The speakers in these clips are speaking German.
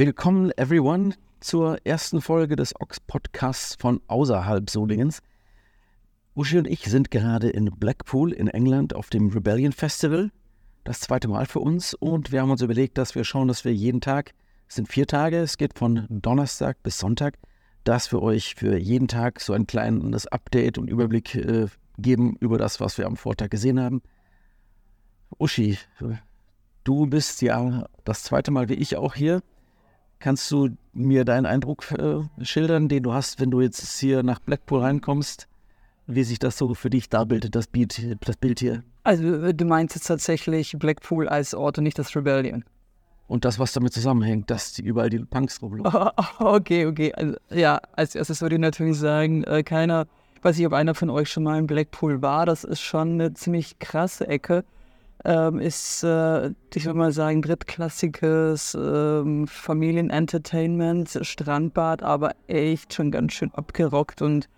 Willkommen, everyone, zur ersten Folge des Ox-Podcasts von außerhalb Solingens. Uschi und ich sind gerade in Blackpool in England auf dem Rebellion Festival. Das zweite Mal für uns und wir haben uns überlegt, dass wir schauen, dass wir jeden Tag, es sind vier Tage, es geht von Donnerstag bis Sonntag, dass wir euch für jeden Tag so ein kleines Update und Überblick äh, geben über das, was wir am Vortag gesehen haben. Uschi, du bist ja das zweite Mal wie ich auch hier. Kannst du mir deinen Eindruck äh, schildern, den du hast, wenn du jetzt hier nach Blackpool reinkommst? Wie sich das so für dich darbildet, das Bild, das Bild hier? Also äh, du meinst jetzt tatsächlich Blackpool als Ort und nicht das Rebellion? Und das, was damit zusammenhängt, dass die überall die Punks rumlaufen. okay, okay. Also, ja, als erstes würde ich natürlich sagen, äh, keiner, ich weiß nicht, ob einer von euch schon mal in Blackpool war, das ist schon eine ziemlich krasse Ecke ähm, ist, äh, ich würde mal sagen, drittklassiges ähm, Familienentertainment, Strandbad, aber echt schon ganz schön abgerockt und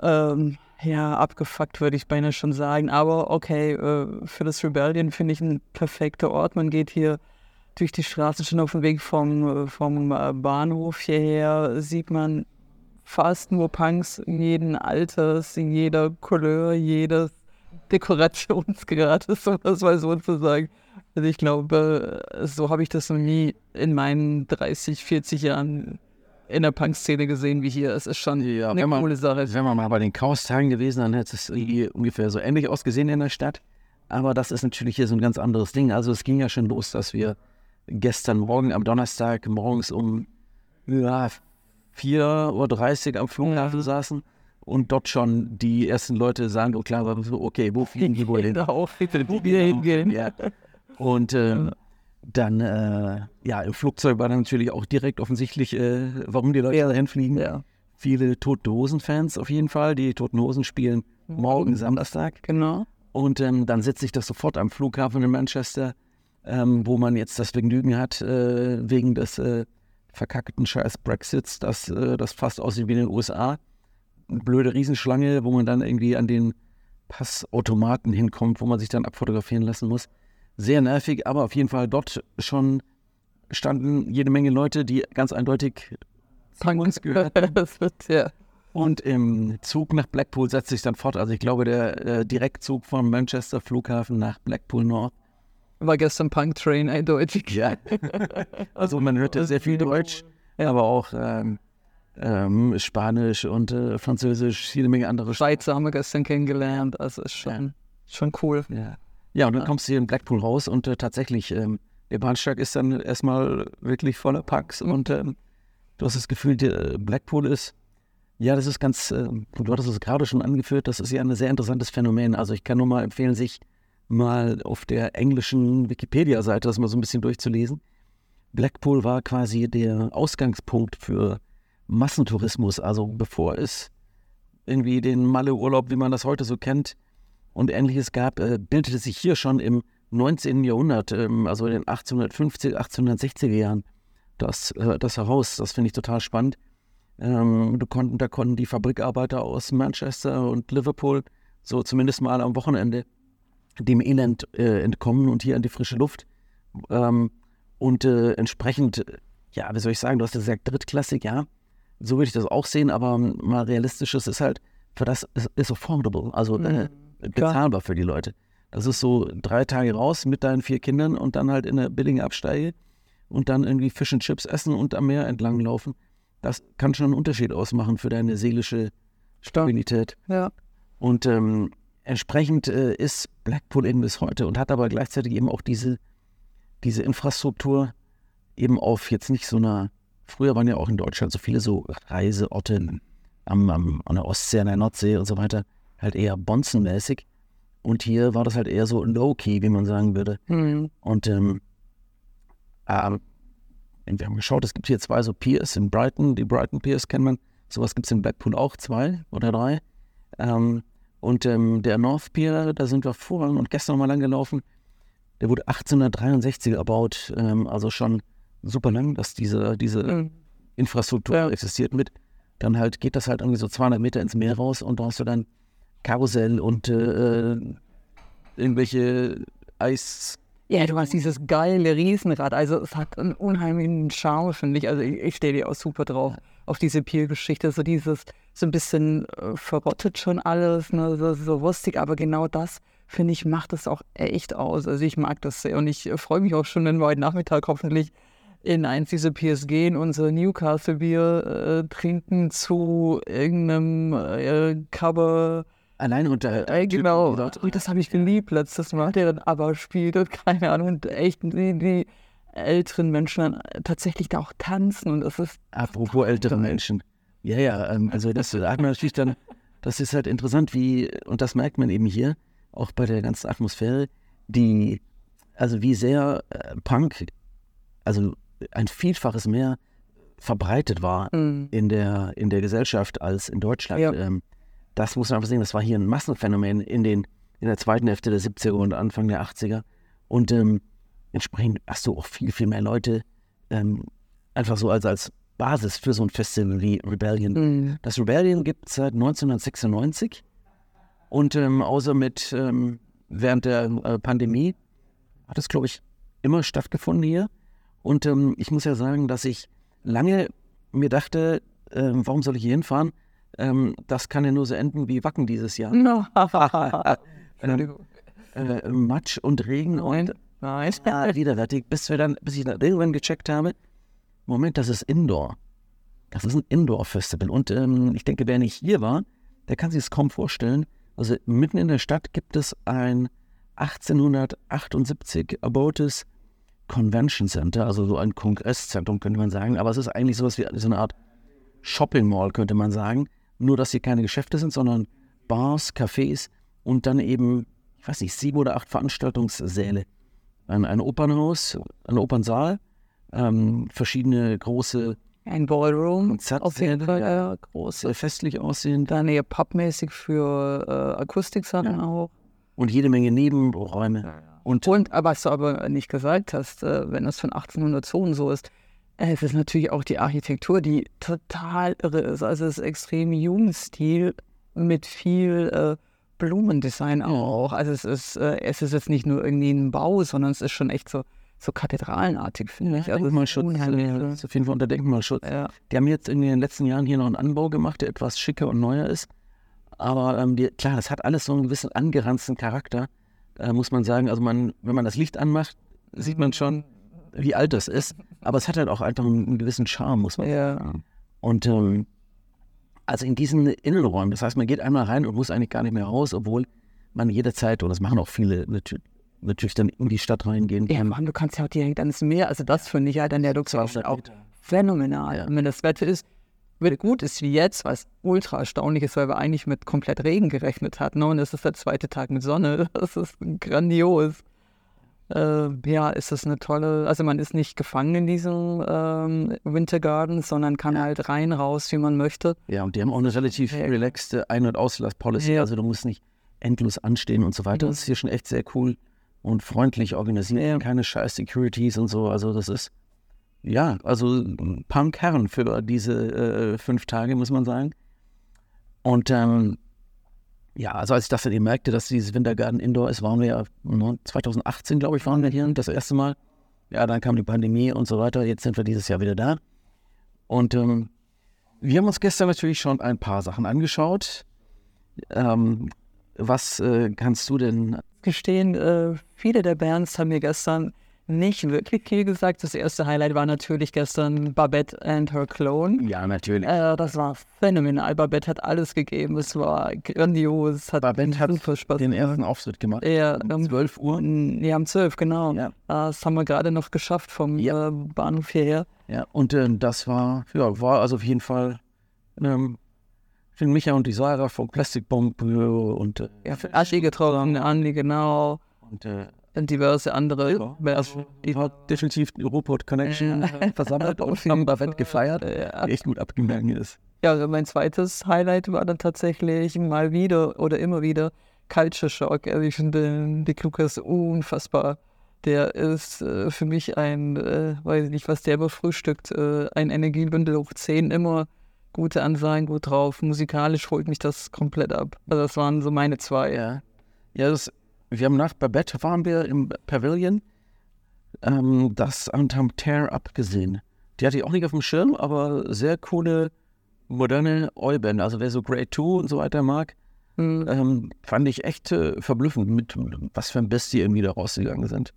ähm, ja, abgefuckt, würde ich beinahe schon sagen. Aber okay, äh, für das Rebellion finde ich ein perfekter Ort. Man geht hier durch die Straße schon auf dem Weg vom, vom äh, Bahnhof hierher, sieht man fast nur Punks in jedem Alters, in jeder Couleur, jedes Dekorationsgrad ist, um das mal so zu sagen. Also ich glaube, so habe ich das noch nie in meinen 30, 40 Jahren in der Punk-Szene gesehen wie hier. Es ist schon ja, eine man, coole Sache. Wenn man mal bei den Chaos-Tagen gewesen, dann hätte es ungefähr so ähnlich ausgesehen in der Stadt. Aber das ist natürlich hier so ein ganz anderes Ding. Also es ging ja schon los, dass wir gestern Morgen am Donnerstag morgens um ja, 4.30 Uhr am Flughafen saßen und dort schon die ersten Leute sagen, oh klar, okay, wo fliegen die wohl hin? Genau, wo wir hingehen. Ja. Und äh, dann, äh, ja, im Flugzeug war dann natürlich auch direkt offensichtlich, äh, warum die Leute ja. dahin fliegen. Ja. Viele Toten Hosen-Fans auf jeden Fall. Die Toten Hosen spielen morgen Samstag. Genau. Und ähm, dann sitze ich das sofort am Flughafen in Manchester, ähm, wo man jetzt das Vergnügen hat, äh, wegen des äh, verkackten Scheiß Brexits, dass äh, das fast aussieht wie in den USA blöde Riesenschlange, wo man dann irgendwie an den Passautomaten hinkommt, wo man sich dann abfotografieren lassen muss. Sehr nervig, aber auf jeden Fall dort schon standen jede Menge Leute, die ganz eindeutig zu uns gehörten. ja. Und im Zug nach Blackpool setzt sich dann fort. Also ich glaube, der äh, Direktzug vom Manchester Flughafen nach Blackpool North. War gestern Punk Train eindeutig. Ja. also man hörte sehr viel Deutsch, aber auch ähm, ähm, Spanisch und äh, Französisch, jede Menge andere Schweizer haben wir gestern kennengelernt, also ist schon, ja. schon cool. Ja. ja, und dann kommst du hier in Blackpool raus und äh, tatsächlich, ähm, der Bahnsteig ist dann erstmal wirklich voller Packs mhm. und ähm, du hast das Gefühl, der Blackpool ist, ja, das ist ganz, äh, du hattest es gerade schon angeführt, das ist ja ein sehr interessantes Phänomen. Also ich kann nur mal empfehlen, sich mal auf der englischen Wikipedia-Seite das mal so ein bisschen durchzulesen. Blackpool war quasi der Ausgangspunkt für Massentourismus. Also bevor es irgendwie den Malle-Urlaub, wie man das heute so kennt, und ähnliches gab, äh, bildete sich hier schon im 19. Jahrhundert, ähm, also in den 1850, 1860er Jahren, das, äh, das heraus. Das finde ich total spannend. Ähm, konnten, da konnten die Fabrikarbeiter aus Manchester und Liverpool so zumindest mal am Wochenende dem Elend äh, entkommen und hier an die frische Luft. Ähm, und äh, entsprechend, ja, wie soll ich sagen, du hast ja gesagt, drittklassig, ja so würde ich das auch sehen, aber mal realistisch ist halt, für das ist, ist affordable, also mhm. äh, bezahlbar für die Leute. Das ist so drei Tage raus mit deinen vier Kindern und dann halt in eine billige Absteige und dann irgendwie Fisch und Chips essen und am Meer entlang laufen. Das kann schon einen Unterschied ausmachen für deine seelische Stabilität. Ja. Und ähm, entsprechend äh, ist Blackpool eben bis heute und hat aber gleichzeitig eben auch diese, diese Infrastruktur eben auf jetzt nicht so einer Früher waren ja auch in Deutschland so viele so Reiseorte am, am, an der Ostsee, an der Nordsee und so weiter, halt eher bonzenmäßig. Und hier war das halt eher so low-key, wie man sagen würde. Mhm. Und ähm, ähm, wir haben geschaut, es gibt hier zwei so Piers in Brighton. Die Brighton Piers kennt man. Sowas gibt es in Blackpool auch, zwei oder drei. Ähm, und ähm, der North Pier, da sind wir vorhin und gestern nochmal lang gelaufen. Der wurde 1863 erbaut, ähm, also schon super lang, dass diese, diese mhm. Infrastruktur ja. existiert mit. Dann halt geht das halt irgendwie so 200 Meter ins Meer raus und da hast du dann Karussell und äh, irgendwelche Eis, Ja, du hast dieses geile Riesenrad. Also es hat einen unheimlichen Charme, finde ich. Also ich, ich stehe dir auch super drauf auf diese Pier-Geschichte. So dieses, so ein bisschen äh, verrottet schon alles, ne? so, so rustig, aber genau das, finde ich, macht es auch echt aus. Also ich mag das sehr und ich äh, freue mich auch schon, wenn wir heute Nachmittag hoffentlich in eins dieser Piers gehen, unser Newcastle-Bier äh, trinken zu irgendeinem äh, Cover Allein unter. Äh, genau. Und das habe ich geliebt letztes Mal, der dann aber spielt und keine Ahnung. Und echt die, die älteren Menschen dann tatsächlich da auch tanzen. Und das ist. Apropos ältere Menschen. Ja, ja, ähm, also das sagt man natürlich dann, das ist halt interessant, wie, und das merkt man eben hier, auch bei der ganzen Atmosphäre, die, also wie sehr äh, Punk, also ein Vielfaches mehr verbreitet war Mhm. in, der, in der Gesellschaft als in Deutschland. Ja. Ähm, das muss man einfach sehen, das war hier ein Massenphänomen in, den, in der zweiten Hälfte der 70er und Anfang der 80er. Und ähm, entsprechend hast du auch viel, viel mehr Leute ähm, einfach so als, als Basis für so ein Festival wie Rebellion. Mhm. Das Rebellion gibt es seit 1996 und ähm, außer mit ähm, während der äh, Pandemie hat es, glaube ich, immer stattgefunden hier. Und ähm, ich muss ja sagen, dass ich lange mir dachte, ähm, warum soll ich hier hinfahren? Ähm, das kann ja nur so enden wie Wacken dieses Jahr. No. Ähm, äh, Matsch und Regen und Nein. Ah, widerwärtig, bis, wir dann, bis ich dann irgendwann gecheckt habe, Moment, das ist Indoor. Das ist ein Indoor-Festival. Und ähm, ich denke, wer nicht hier war, der kann sich es kaum vorstellen. Also mitten in der Stadt gibt es ein 1878 erbautes Convention Center, also so ein Kongresszentrum, könnte man sagen. Aber es ist eigentlich sowas wie so eine Art Shopping Mall, könnte man sagen. Nur, dass hier keine Geschäfte sind, sondern Bars, Cafés und dann eben, ich weiß nicht, sieben oder acht Veranstaltungssäle. Ein, ein Opernhaus, ein Opernsaal, ähm, verschiedene große Ein Ballroom. Auf jeden Fall, ja, ja, groß. festlich aussehend Dann eher pubmäßig für äh, Akustiksachen Ja. auch. und jede Menge Nebenräume. Und Und aber was du aber nicht gesagt hast, äh, wenn das von 1800 so und so ist, äh, es ist natürlich auch die Architektur, die total irre ist. Also es ist extrem Jugendstil mit viel äh, Blumendesign auch. Also es ist, äh, es ist jetzt nicht nur irgendwie ein Bau, sondern es ist schon echt so, so kathedralenartig, finde ich. Also es ist Denkmalschutz, unheimlich ist auf jeden Fall unter Denkmalschutz. Ja. Die haben jetzt in den letzten Jahren hier noch einen Anbau gemacht, der etwas schicker und neuer ist. Aber ähm, die, klar, das hat alles so einen gewissen angeranzten Charakter, äh, muss man sagen. Also man, wenn man das Licht anmacht, sieht man schon, wie alt das ist. Aber es hat halt auch einfach einen, einen gewissen Charme, muss man Ja. sagen. Und ähm, also in diesen Innenräumen, das heißt, man geht einmal rein und muss eigentlich gar nicht mehr raus, obwohl man jederzeit, und das machen auch viele natürlich, natürlich dann in die Stadt reingehen Ja, kann. Mann, du kannst ja auch direkt ans Meer. Also das finde ich halt an der 200 auch phänomenal. Ja. Wenn das Wetter ist, gut ist wie jetzt, was ultra erstaunlich ist, weil wir eigentlich mit komplett Regen gerechnet hatten. Ne? Und es ist der zweite Tag mit Sonne. Das ist grandios. Äh, ja, ist das eine tolle, also man ist nicht gefangen in diesem ähm, Winter Garden, sondern kann halt rein, raus, wie man möchte. Ja, und die haben auch eine relativ Ja. relaxte Ein- und Auslass-Policy. Ja. Also du musst nicht endlos anstehen und so weiter. Mhm. Das ist hier schon echt sehr cool und freundlich organisiert. Ja. Keine scheiß Securities und so. Also das ist, ja, also Punk-Herren für diese äh, fünf Tage, muss man sagen. Und ähm, ja, also als ich das dann eben merkte, dass dieses Wintergarten Indoor ist, waren wir ja ne, 2018, glaube ich, waren wir hier das erste Mal. Ja, dann kam die Pandemie und so weiter. Jetzt sind wir dieses Jahr wieder da. Und ähm, wir haben uns gestern natürlich schon ein paar Sachen angeschaut. Ähm, was äh, kannst du denn? Gestehen, äh, viele der Bands haben mir gestern nicht wirklich viel gesagt. Das erste Highlight war natürlich gestern Babette and her Clone. Ja, natürlich. Äh, das war phänomenal. Babette hat alles gegeben. Es war grandios. Hat Babette hat super Spaß den ersten Auftritt gemacht. Ja, um um 12 Uhr. Ja, um 12, genau. Ja. Äh, Das haben wir gerade noch geschafft vom Ja. äh, Bahnhof hierher. Ja, und ähm, das war, ja, war also auf jeden Fall ähm, für Micha und die Sarah von Plastic Bomb äh, und, äh, Ja, für Aschi getroffen, Andi, genau. und äh, diverse andere. ja, also, die hat definitiv die Ruhrpott Connection äh, versammelt und haben Bavent gefeiert, Ja. die echt gut abgegangen ist. Ja, also mein zweites Highlight war dann tatsächlich mal wieder oder immer wieder Culture Shock. Also ich finde Dick Lucas unfassbar. Der ist äh, für mich ein, äh, weiß ich nicht, was der befrühstückt, äh, ein Energiebündel hoch 10, immer gute Ansagen, gut drauf. Musikalisch holt mich das komplett ab. Also das waren so meine zwei. Ja, ja das, wir haben nach Babette waren wir im Pavilion ähm, das und haben Tear Up gesehen. Die hatte ich auch nicht auf dem Schirm, aber sehr coole, moderne Oi-Band. Also wer so Grade 2 und so weiter mag, Mhm. ähm, fand ich echt äh, verblüffend, mit was für ein Bestie irgendwie da rausgegangen sind.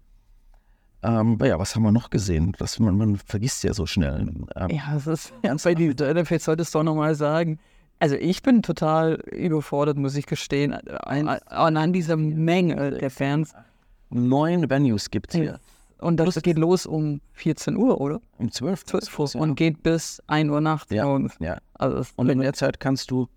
Ähm, ja, was haben wir noch gesehen? Das, man, man vergisst ja so schnell. Ähm, Ja, das ist ernst, weil die Benefits solltest du auch nochmal sagen. Also ich bin total überfordert, muss ich gestehen, an, an dieser Menge der Fans. Neun Venues gibt es hier. Und das geht los um 14 Uhr, oder? Um 12 12 Uhr. Und geht bis 1 Uhr nachts. Ja, Und, ja. also Und in der Zeit kannst du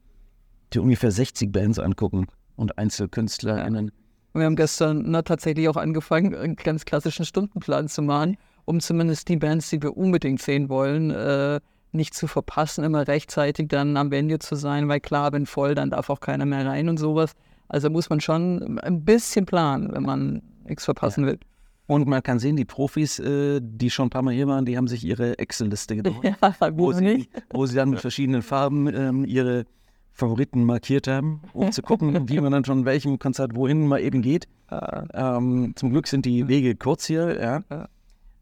dir ungefähr 60 Bands angucken und EinzelkünstlerInnen. wir haben gestern na, tatsächlich auch angefangen, einen ganz klassischen Stundenplan zu machen, um zumindest die Bands, die wir unbedingt sehen wollen, äh, nicht zu verpassen, immer rechtzeitig dann am Venue zu sein, weil klar, wenn voll, dann darf auch keiner mehr rein und sowas. Also muss man schon ein bisschen planen, wenn man nichts verpassen will. Und man kann sehen, die Profis, äh, die schon ein paar Mal hier waren, die haben sich ihre Excel-Liste genommen, Ja, wo, sie, wo sie dann mit verschiedenen Farben ähm, ihre Favoriten markiert haben, um zu gucken, wie man dann schon welchem Konzert wohin mal eben geht. Ähm, zum Glück sind die Wege kurz hier, ja.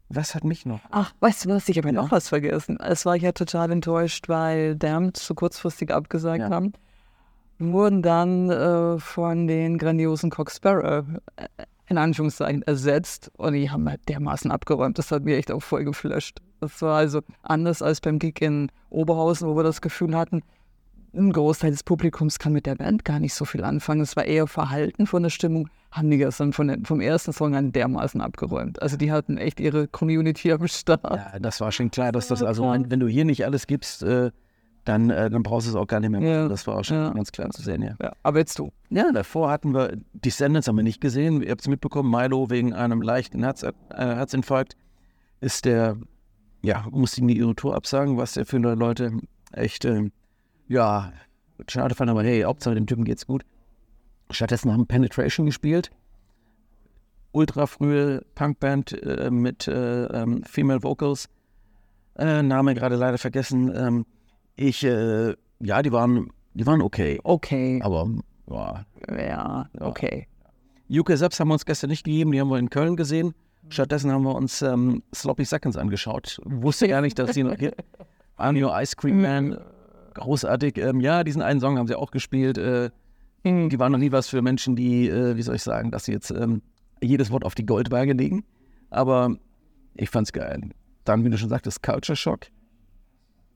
Was hat mich noch? Ach, weißt du was, ich habe ja noch was vergessen. Es war ja total enttäuscht, weil Damned so kurzfristig abgesagt Ja. haben. Wurden dann äh, von den grandiosen Cox Sparrow äh, in Anführungszeichen ersetzt und die haben halt dermaßen abgeräumt. Das hat mir echt auch voll geflasht. Das war also anders als beim Gig in Oberhausen, wo wir das Gefühl hatten, ein Großteil des Publikums kann mit der Band gar nicht so viel anfangen. Es war eher Verhalten von der Stimmung, haben die gestern von der, vom ersten Song an dermaßen abgeräumt. Also die hatten echt ihre Community am Start. Ja, das war schon klar, dass das, also wenn, du hier nicht alles gibst, äh, dann, äh, dann brauchst du es auch gar nicht mehr machen. Ja. Das war auch schon Ja. ganz klar zu sehen, ja. Ja, aber jetzt du. Ja, davor hatten wir Descendants haben wir nicht gesehen. Ihr habt es mitbekommen, Milo wegen einem leichten Herz, äh, Herzinfarkt ist der, ja, musste ihm ihre Tour absagen, was der für Leute echt, ähm, ja, schade fand, aber hey, Hauptsache dem Typen geht's gut. Stattdessen haben Penetration gespielt. Ultra frühe Punkband äh, mit äh, ähm, Female Vocals. Äh, Name gerade leider vergessen. Ähm, ich, äh, ja, die waren, die waren okay. Okay. Aber ja, Ja, okay. UK selbst haben wir uns gestern nicht gegeben, die haben wir in Köln gesehen. Stattdessen haben wir uns ähm, Sloppy Seconds angeschaut. Wusste gar nicht, dass sie noch hier. Anio Ice Cream Man, großartig. Ähm, ja, diesen einen Song haben sie auch gespielt. Mhm. die waren noch nie was für Menschen, die, äh, wie soll ich sagen, dass sie jetzt ähm, jedes Wort auf die Goldwaage legen. Aber ich fand's geil. Dann, wie du schon sagtest, Culture Shock.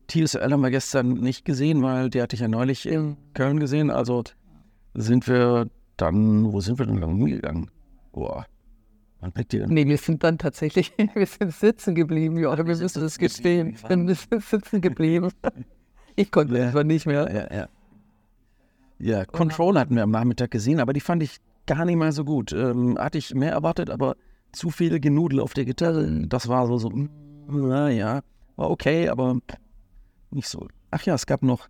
TSL haben wir gestern nicht gesehen, weil der hatte ich ja neulich in Köln gesehen. Also sind wir dann, wo sind wir denn lang hingegangen? Boah, wann blickt ihr denn? Nee, wir sind dann tatsächlich, wir sind sitzen geblieben, ja, wir müssen das gestehen. Wir sind sitzen geblieben. Ich konnte Ja. einfach nicht mehr. Ja, ja. Ja, Control hatten wir am Nachmittag gesehen, aber die fand ich gar nicht mal so gut. Ähm, hatte ich mehr erwartet, aber zu viel Genudel auf der Gitarre. Das war so, so, mm, naja, war okay, aber nicht so. Ach ja, es gab noch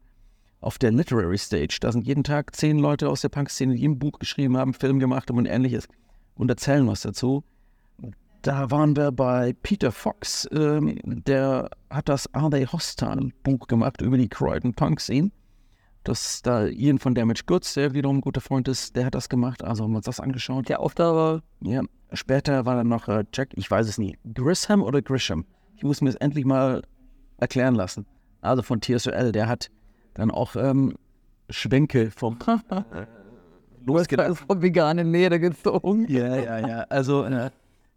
auf der Literary Stage, da sind jeden Tag zehn Leute aus der Punk-Szene, die ein Buch geschrieben haben, Film gemacht haben und ähnliches und erzählen was dazu. Da waren wir bei Peter Fox, ähm, der hat das Are They Hostile Buch gemacht über die Croydon Punk-Szene. Das da Ian von Damage Goods, der wiederum ein guter Freund ist, der hat das gemacht. Also haben wir uns das angeschaut. Der auch da war, Ja, später war dann noch äh, Jack, ich weiß es nie, Grisham oder Grisham. Ich muss mir das endlich mal erklären lassen. Also von TSOL, der hat dann auch ähm, Schwenke vom losgedacht. also vom veganen Leder gezogen. Ja, ja, ja. Also äh,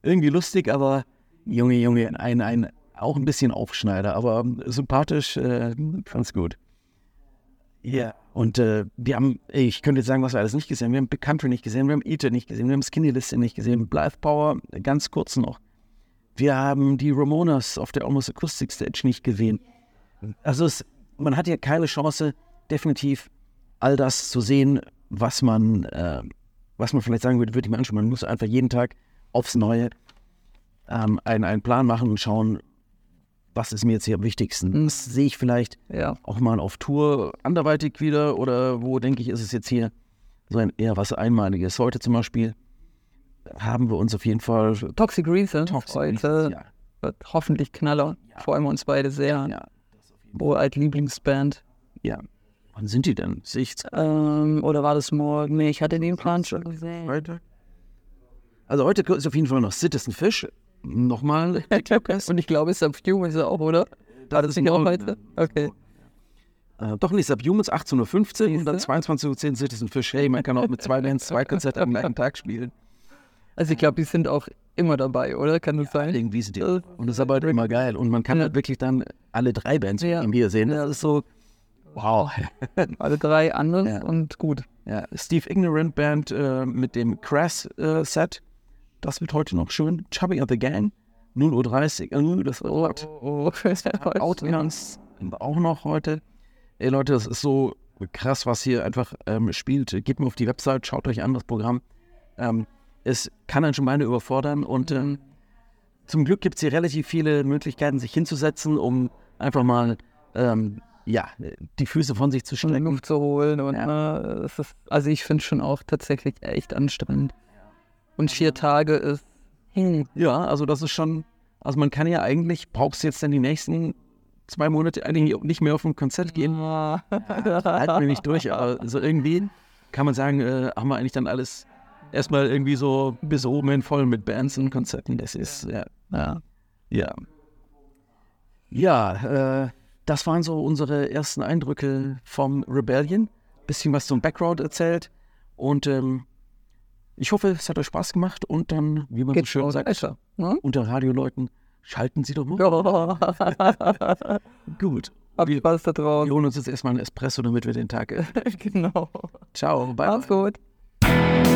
irgendwie lustig, aber Junge, Junge, ein, ein auch ein bisschen Aufschneider, aber sympathisch, äh, ganz gut. Ja. Und äh, wir haben, ich könnte jetzt sagen, was wir alles nicht gesehen haben. Wir haben Big Country nicht gesehen, wir haben Eater nicht gesehen, wir haben Skinny Liste nicht gesehen, Blythe Power ganz kurz noch. Wir haben die Ramonas auf der Almost Acoustic Stage nicht gesehen. Also es, man hat ja keine Chance, definitiv all das zu sehen, was man, äh, was man vielleicht sagen würde, würde ich mir anschauen. Man muss einfach jeden Tag aufs Neue ähm, einen, einen Plan machen und schauen, was ist mir jetzt hier am wichtigsten. Das sehe ich vielleicht Ja. auch mal auf Tour anderweitig wieder oder wo denke ich, ist es jetzt hier so ein eher was Einmaliges. Heute zum Beispiel haben wir uns auf jeden Fall Toxic Reasons Toxic heute ja. wird hoffentlich Knaller. Freuen wir uns beide sehr. Ja, Uralt Lieblingsband. ja. Wann sind die denn? Ich Ähm, oder war das morgen? Nee, ich hatte den Plan schon gesehen. Freitag? Also heute ist auf jeden Fall noch Citizen Fish. Nochmal. Und ich glaube, Subhuman ist auch, oder? War das nicht auch heute? Okay. Äh, doch nicht, Subhumans 18.15 Uhr und dann 22.10 Uhr Citizen Fish. Hey, man kann auch mit zwei Bands zwei Konzerte am gleichen Tag spielen. Also ich glaube, die sind auch immer dabei, oder? Kann das sein? Irgendwie sind die. Und das ist aber halt immer geil. Und man kann Ja. halt wirklich dann alle drei Bands Ja. von ihm hier sehen. Das ist so, wow. Alle drei anders Ja. und gut. Ja, Steve Ignorant Band äh, mit dem Crass-Set. Das wird heute noch schön. Chubby and the Gang, 0.30 Uhr. Uh, das wird. Oh, oh. Outcomes auch noch heute. Ey Leute, das ist so krass, was hier einfach ähm, spielt. Geht mal auf die Website, schaut euch an das Programm. Ähm, es kann einen schon beide überfordern und ähm, zum Glück gibt es hier relativ viele Möglichkeiten, sich hinzusetzen, um einfach mal ähm, ja, die Füße von sich zu strecken. Luft zu holen. Und, Ja. äh, es ist, also ich finde schon auch tatsächlich echt anstrengend. Und vier Tage ist. Hm. Ja, also das ist schon, also man kann ja eigentlich, brauchst du jetzt dann die nächsten zwei Monate eigentlich nicht mehr auf ein Konzert gehen. Ah. halten wir nicht durch, aber so irgendwie kann man sagen, äh, haben wir eigentlich dann alles erstmal irgendwie so bis oben hin voll mit Bands und Konzerten. Das ist, ja. Ja. Ja, ja äh, das waren so unsere ersten Eindrücke vom Rebellion. Bisschen was zum Background erzählt. Und ähm, ich hoffe, es hat euch Spaß gemacht. Und dann, wie man so Geht schön sagt. Ne? unter Radioleuten, schalten Sie doch mal. Ja. Gut. Habt Wir, Spaß da wir draußen. holen uns jetzt erstmal einen Espresso, damit wir den Tag. Genau. ciao, bye. Macht's bye. gut.